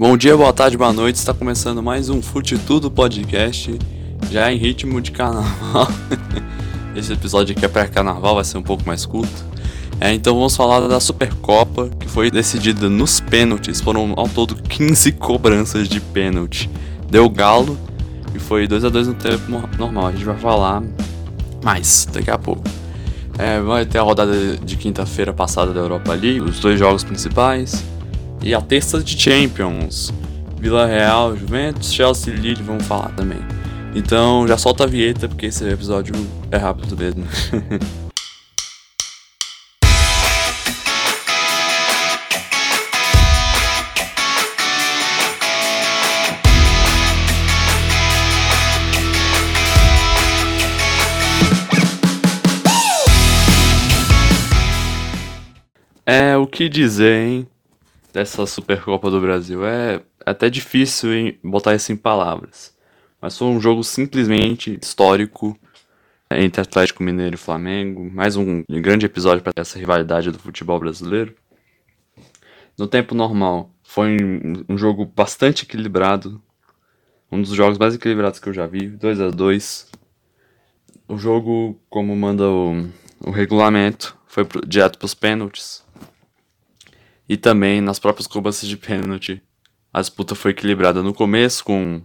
Bom dia, boa tarde, boa noite. Está começando mais um Fute Tudo podcast, já em ritmo de carnaval. Esse episódio aqui é pré-carnaval, vai ser um pouco mais curto. É, então vamos falar da Supercopa, que foi decidida nos pênaltis. Foram ao todo 15 cobranças de pênalti. Deu galo e foi 2 a 2 no tempo normal. A gente vai falar mais daqui a pouco. É, vai ter a rodada de quinta-feira passada da Europa League, os dois jogos principais. E a terça de Champions. Vila Real, Juventus, Chelsea e Lille vamos falar também. Então já solta a vinheta porque esse episódio é rápido mesmo. É o que dizer, hein? Dessa Supercopa do Brasil. É até difícil botar isso em palavras. Mas foi um jogo simplesmente histórico entre Atlético Mineiro e Flamengo. Mais um grande episódio para essa rivalidade do futebol brasileiro. No tempo normal, foi um jogo bastante equilibrado. Um dos jogos mais equilibrados que eu já vi. 2 a 2 O jogo, como manda o, o regulamento, foi direto para os pênaltis. E também nas próprias cobranças de pênalti. A disputa foi equilibrada no começo, com,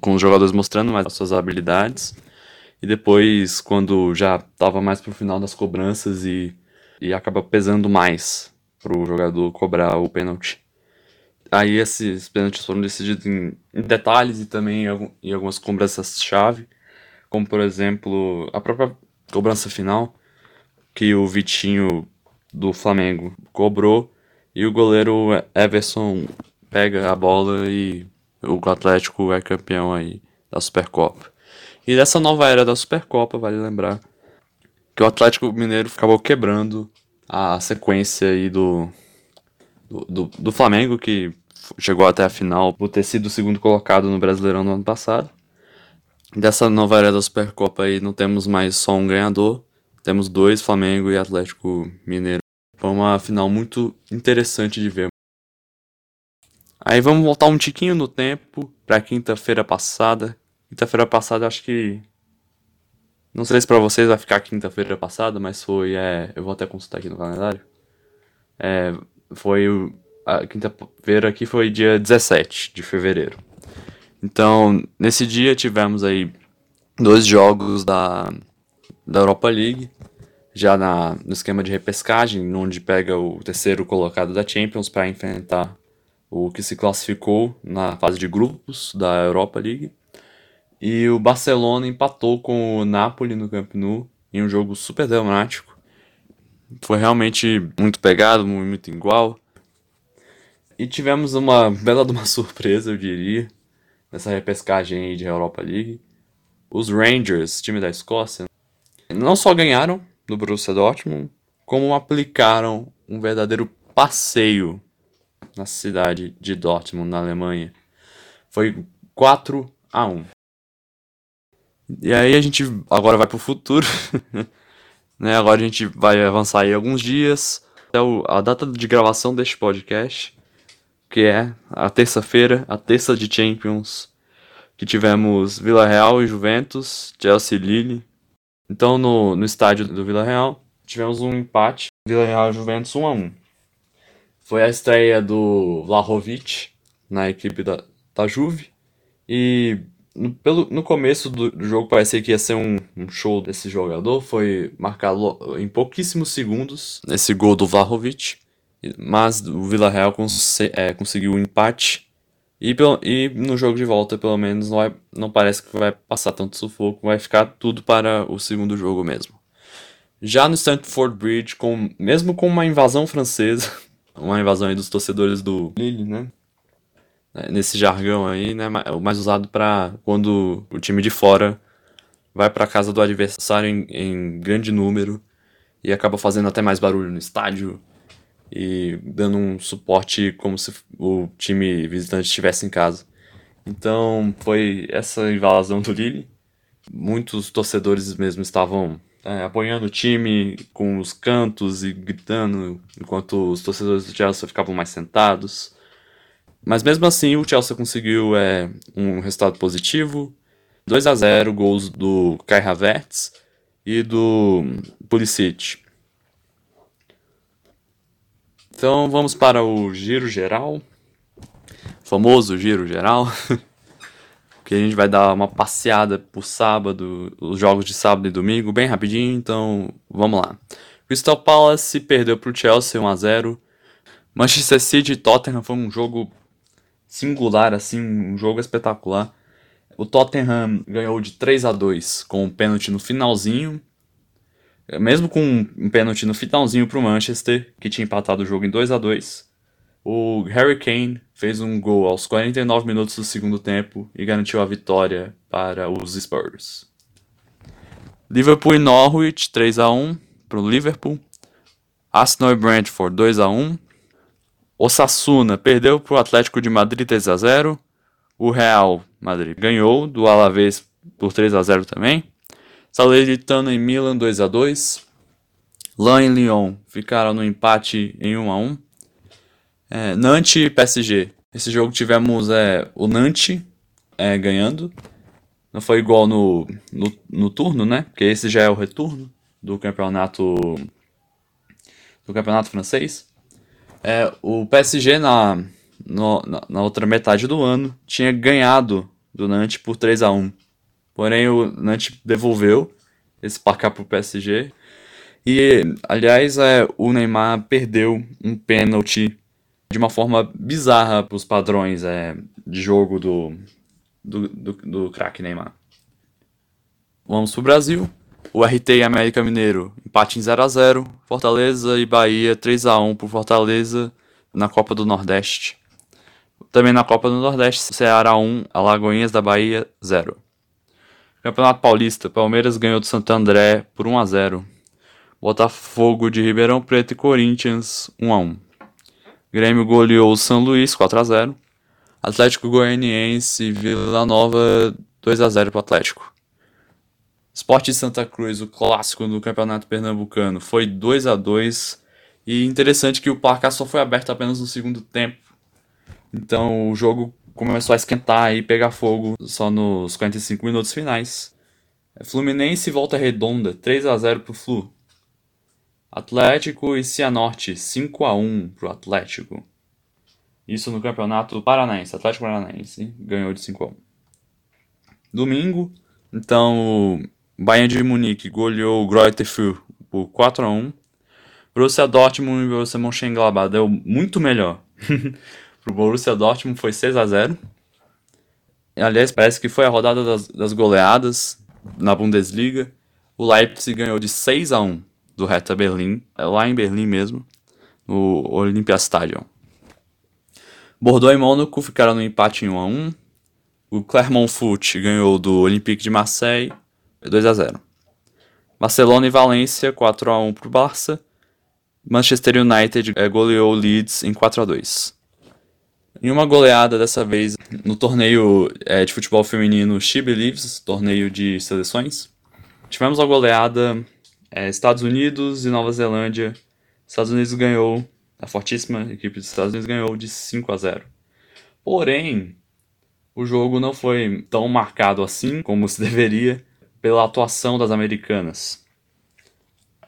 com os jogadores mostrando mais as suas habilidades. E depois, quando já estava mais pro final das cobranças e, e acaba pesando mais pro jogador cobrar o pênalti. Aí esses pênaltis foram decididos em, em detalhes e também em, em algumas cobranças-chave, como por exemplo a própria cobrança final, que o Vitinho do Flamengo cobrou e o goleiro Everson pega a bola e o Atlético é campeão aí da Supercopa. E dessa nova era da Supercopa, vale lembrar que o Atlético Mineiro acabou quebrando a sequência aí do, do, do, do Flamengo, que chegou até a final por ter sido o segundo colocado no Brasileirão no ano passado. Dessa nova era da Supercopa aí não temos mais só um ganhador, temos dois, Flamengo e Atlético Mineiro. Foi uma final muito interessante de ver. Aí vamos voltar um tiquinho no tempo para quinta-feira passada. Quinta-feira passada acho que não sei se para vocês vai ficar quinta-feira passada, mas foi é, eu vou até consultar aqui no calendário. É, foi a quinta-feira aqui foi dia 17 de fevereiro. Então, nesse dia tivemos aí dois jogos da da Europa League já na, no esquema de repescagem, onde pega o terceiro colocado da Champions para enfrentar o que se classificou na fase de grupos da Europa League. E o Barcelona empatou com o Napoli no Camp Nou em um jogo super dramático. Foi realmente muito pegado, muito igual. E tivemos uma bela de uma surpresa, eu diria, nessa repescagem aí de Europa League. Os Rangers, time da Escócia, não só ganharam, do Borussia Dortmund, como aplicaram um verdadeiro passeio na cidade de Dortmund, na Alemanha. Foi 4 a 1. E aí a gente agora vai para o futuro. né? Agora a gente vai avançar aí alguns dias até a data de gravação deste podcast, que é a terça-feira, a terça de Champions, que tivemos Vila Real e Juventus, Chelsea e Lille, então, no, no estádio do Vila Real, tivemos um empate, Vila Real Juventus 1 a 1 Foi a estreia do Vlahovic na equipe da, da Juve. E no, pelo, no começo do, do jogo parecia que ia ser um, um, show desse jogador. Foi marcado em pouquíssimos segundos esse gol do Vlahovic. Mas o Vila Real cons é, conseguiu o um empate e, e no jogo de volta, pelo menos, não, vai, não parece que vai passar tanto sufoco, vai ficar tudo para o segundo jogo mesmo. Já no Stamford Bridge, com, mesmo com uma invasão francesa, uma invasão aí dos torcedores do Lille, né? É, nesse jargão aí, né? O mais usado para quando o time de fora vai para casa do adversário em, em grande número e acaba fazendo até mais barulho no estádio, e dando um suporte como se o time visitante estivesse em casa. Então foi essa invasão do Lille. Muitos torcedores mesmo estavam é, apoiando o time com os cantos e gritando, enquanto os torcedores do Chelsea ficavam mais sentados. Mas mesmo assim, o Chelsea conseguiu é, um resultado positivo. 2 a 0 gols do Kai Havertz e do Pulisic. Então vamos para o giro geral. famoso giro geral. que a gente vai dar uma passeada por sábado, os jogos de sábado e domingo, bem rapidinho, então vamos lá. Crystal Palace perdeu para o Chelsea 1 a 0. Manchester City e Tottenham foi um jogo singular assim, um jogo espetacular. O Tottenham ganhou de 3 a 2 com um pênalti no finalzinho. Mesmo com um pênalti no finalzinho para o Manchester, que tinha empatado o jogo em 2 a 2 o Harry Kane fez um gol aos 49 minutos do segundo tempo e garantiu a vitória para os Spurs. Liverpool e Norwich 3 a 1 para o Liverpool. Arsenal e Brentford 2 a 1. Osasuna perdeu para o Atlético de Madrid 3 a 0. O Real Madrid ganhou do Alavés por 3 a 0 também. Salernitana e Milan 2 a 2. Lan e Lyon ficaram no empate em 1 a 1. É, Nantes e PSG. Esse jogo tivemos é, o Nantes é, ganhando. Não foi igual no, no, no, turno, né? Porque esse já é o retorno do campeonato do campeonato francês. É, o PSG na, no, na, na, outra metade do ano tinha ganhado do Nantes por 3 a 1 Porém, o Nantes devolveu esse placar para o PSG. E, aliás, é, o Neymar perdeu um pênalti de uma forma bizarra para os padrões é, de jogo do, do, do, do craque Neymar. Vamos para o Brasil. O RT e América Mineiro empate em 0 a 0 Fortaleza e Bahia 3 a 1 por Fortaleza na Copa do Nordeste. Também na Copa do Nordeste, Ceará 1, Alagoinhas da Bahia 0. Campeonato Paulista, Palmeiras ganhou do Santo André por 1 a 0. Botafogo de Ribeirão Preto e Corinthians 1 a 1. Grêmio goleou o São Luís 4 a 0. Atlético Goianiense e Vila Nova 2 a 0 para o Atlético. Esporte de Santa Cruz, o clássico do Campeonato Pernambucano, foi 2 a 2 e interessante que o placar só foi aberto apenas no segundo tempo. Então o jogo começou a esquentar e pegar fogo só nos 45 minutos finais. Fluminense volta redonda, 3 a 0 para o Flu. Atlético e Cianorte, 5 a 1 pro Atlético. Isso no Campeonato Paranaense. Atlético Paranaense ganhou de 5 a 1. Domingo, então, Bayern de Munique goleou o Greuther por 4 a 1. Borussia Dortmund e Borussia Mönchengladbach deu muito melhor. pro Borussia Dortmund foi 6 a 0. Aliás, parece que foi a rodada das, das goleadas na Bundesliga. O Leipzig ganhou de 6 a 1 do Hertha Berlim, é lá em Berlim mesmo, no Olympiastadion. Bordeaux e Mônaco ficaram no empate em 1 a 1. O Clermont Foot ganhou do Olympique de Marseille 2 a 0. Barcelona e Valência 4 a 1 para o Barça. Manchester United é, goleou o Leeds em 4 a 2. Em uma goleada dessa vez no torneio é, de futebol feminino She Believes, torneio de seleções, tivemos a goleada é, Estados Unidos e Nova Zelândia. Estados Unidos ganhou, a fortíssima equipe dos Estados Unidos ganhou de 5 a 0. Porém, o jogo não foi tão marcado assim como se deveria pela atuação das americanas.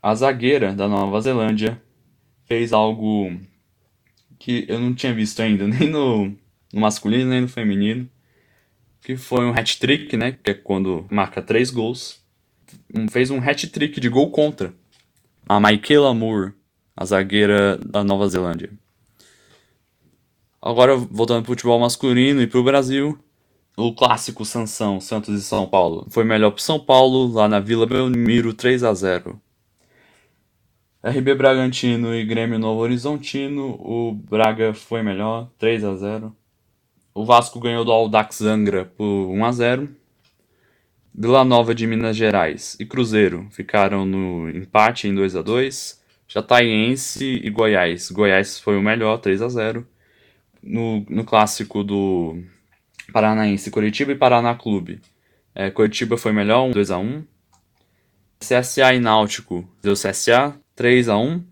A zagueira da Nova Zelândia fez algo que eu não tinha visto ainda, nem no, no masculino nem no feminino, que foi um hat-trick, né, que é quando marca três gols fez um hat-trick de gol contra. A Michaela Moore, a zagueira da Nova Zelândia. Agora, voltando para o futebol masculino e para o Brasil, o clássico Sansão, Santos e São Paulo. Foi melhor para São Paulo, lá na Vila Belmiro, 3 a 0 RB Bragantino e Grêmio Novo Horizontino, o Braga foi melhor, 3 a 0 O Vasco ganhou do Aldax Angra por 1 a 0 Vila Nova de Minas Gerais e Cruzeiro ficaram no empate em 2 a 2 Jataiense e Goiás. Goiás foi o melhor, 3 a 0 No, no clássico do Paranaense, Curitiba e Paraná Clube. É, Curitiba foi melhor, 2 a 1 CSA e Náutico deu CSA, 3 a 1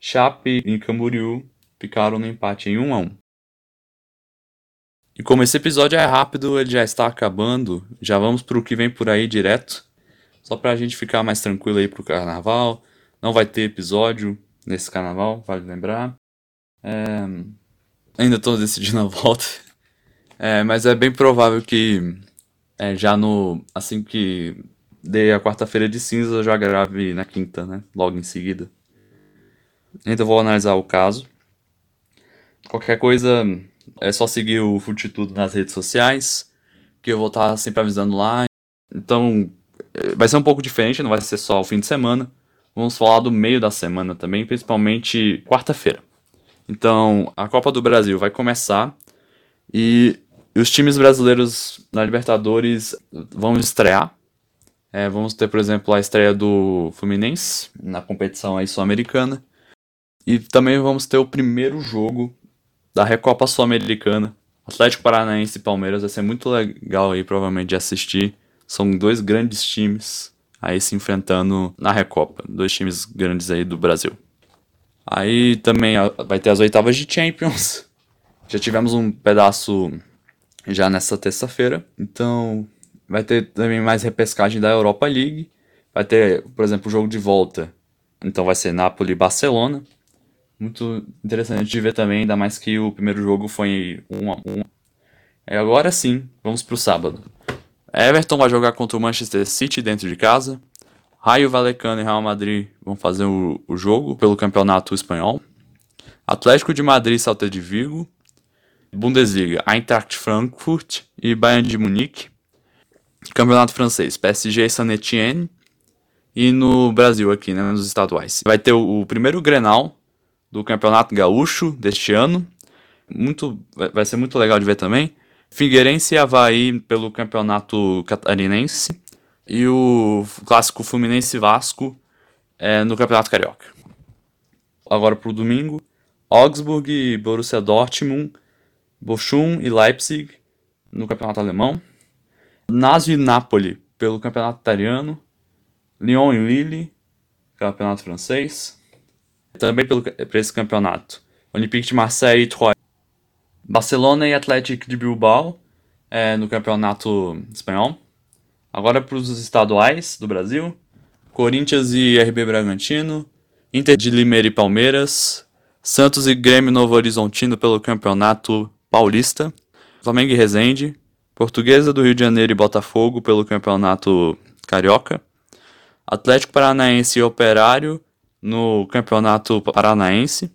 Chape e Camboriú ficaram no empate em 1 a 1 E como esse episódio é rápido, ele já está acabando, já vamos pro que vem por aí direto. Só pra gente ficar mais tranquilo aí pro carnaval. Não vai ter episódio nesse carnaval, vale lembrar. É... Ainda tô decidindo a volta. É, mas é bem provável que é, já no. Assim que dei a quarta-feira de cinza, eu já grave na quinta, né? Logo em seguida. Ainda vou analisar o caso. Qualquer coisa, é só seguir o Fute Tudo nas redes sociais, que eu vou estar sempre avisando lá. Então, é, vai ser um pouco diferente, não vai ser só o fim de semana. Vamos falar do meio da semana também, principalmente quarta-feira. Então, a Copa do Brasil vai começar e os times brasileiros na Libertadores vão estrear. É, vamos ter, por exemplo, a estreia do Fluminense na competição aí sul-americana. E também vamos ter o primeiro jogo da Recopa Sul-Americana. Atlético Paranaense e Palmeiras vai ser muito legal aí, provavelmente, de assistir. São dois grandes times aí se enfrentando na Recopa. Dois times grandes aí do Brasil. Aí também vai ter as oitavas de Champions. Já tivemos um pedaço já nessa terça-feira. Então vai ter também mais repescagem da Europa League. Vai ter, por exemplo, o jogo de volta. Então vai ser Napoli e Barcelona. Muito interessante de ver também, ainda mais que o primeiro jogo foi 1 a 1 E agora sim, vamos pro sábado. Everton vai jogar contra o Manchester City dentro de casa. Raio Valecano e Real Madrid vão fazer o, o jogo pelo campeonato espanhol. Atlético de Madrid Salta de Vigo. Bundesliga, Eintracht Frankfurt e Bayern de Munique. Campeonato francês, PSG e Saint-Etienne. E no Brasil aqui, né, nos estaduais. Vai ter o, o primeiro Grenal do Campeonato Gaúcho deste ano. Muito, vai ser muito legal de ver também. Figueirense e Havaí pelo Campeonato Catarinense. E o clássico Fluminense Vasco é, no Campeonato Carioca. Agora pro domingo. Augsburg e Borussia Dortmund. Bochum e Leipzig no Campeonato Alemão. Lazio e Napoli pelo Campeonato Italiano. Lyon e Lille, Campeonato Francês também para esse campeonato. Olympique de Marseille e Troyes. Barcelona e Atlético de Bilbao é, no campeonato espanhol. Agora para os estaduais do Brasil. Corinthians e RB Bragantino. Inter de Limeira e Palmeiras. Santos e Grêmio Novo Horizontino pelo campeonato paulista. Flamengo e Resende. Portuguesa do Rio de Janeiro e Botafogo pelo campeonato carioca. Atlético Paranaense e Operário no Campeonato Paranaense,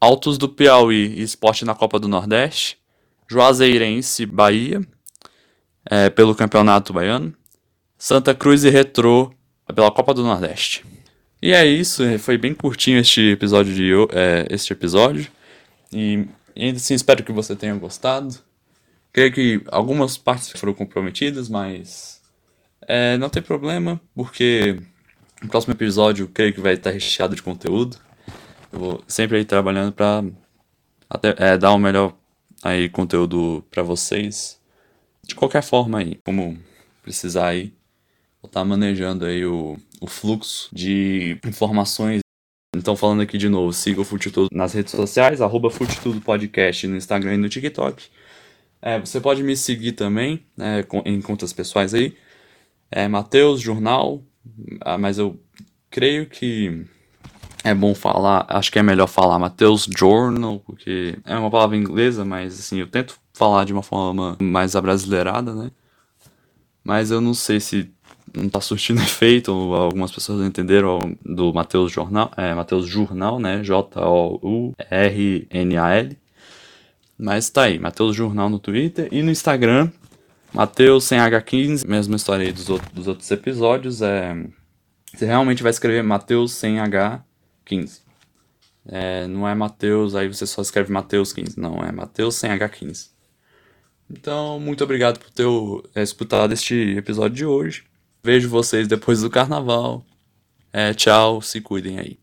Altos do Piauí e Esporte na Copa do Nordeste, Juazeirense Bahia, é, pelo Campeonato Baiano, Santa Cruz e Retrô pela Copa do Nordeste. E é isso, foi bem curtinho este episódio de é, este episódio. E ainda assim espero que você tenha gostado. Creio que algumas partes foram comprometidas, mas é, não tem problema, porque no próximo episódio, creio que vai estar recheado de conteúdo. Eu vou sempre aí trabalhando para é, dar um melhor aí conteúdo para vocês. De qualquer forma aí, como precisar aí, vou estar manejando aí o, o fluxo de informações. Então falando aqui de novo, siga o Fute Tudo nas redes sociais, arroba Fute Tudo Podcast no Instagram e no TikTok. É, você pode me seguir também né, em contas pessoais aí. É Matheus Jornal, ah, mas eu creio que é bom falar, acho que é melhor falar Mateus Journal, porque é uma palavra inglesa, mas assim, eu tento falar de uma forma mais abrasileirada, né? Mas eu não sei se não tá surtindo efeito, algumas pessoas entenderam do Mateus Jornal, é, Mateus Jornal, né? J-O-U-R-N-A-L. Mas tá aí, Mateus Jornal no Twitter e no Instagram, Mateus sem H15, mesma história aí dos, outros, dos outros episódios. É, você realmente vai escrever Mateus sem H15. É, não é Mateus, aí você só escreve Mateus 15. Não, é Mateus sem H15. Então, muito obrigado por ter é, escutado este episódio de hoje. Vejo vocês depois do carnaval. É, tchau, se cuidem aí.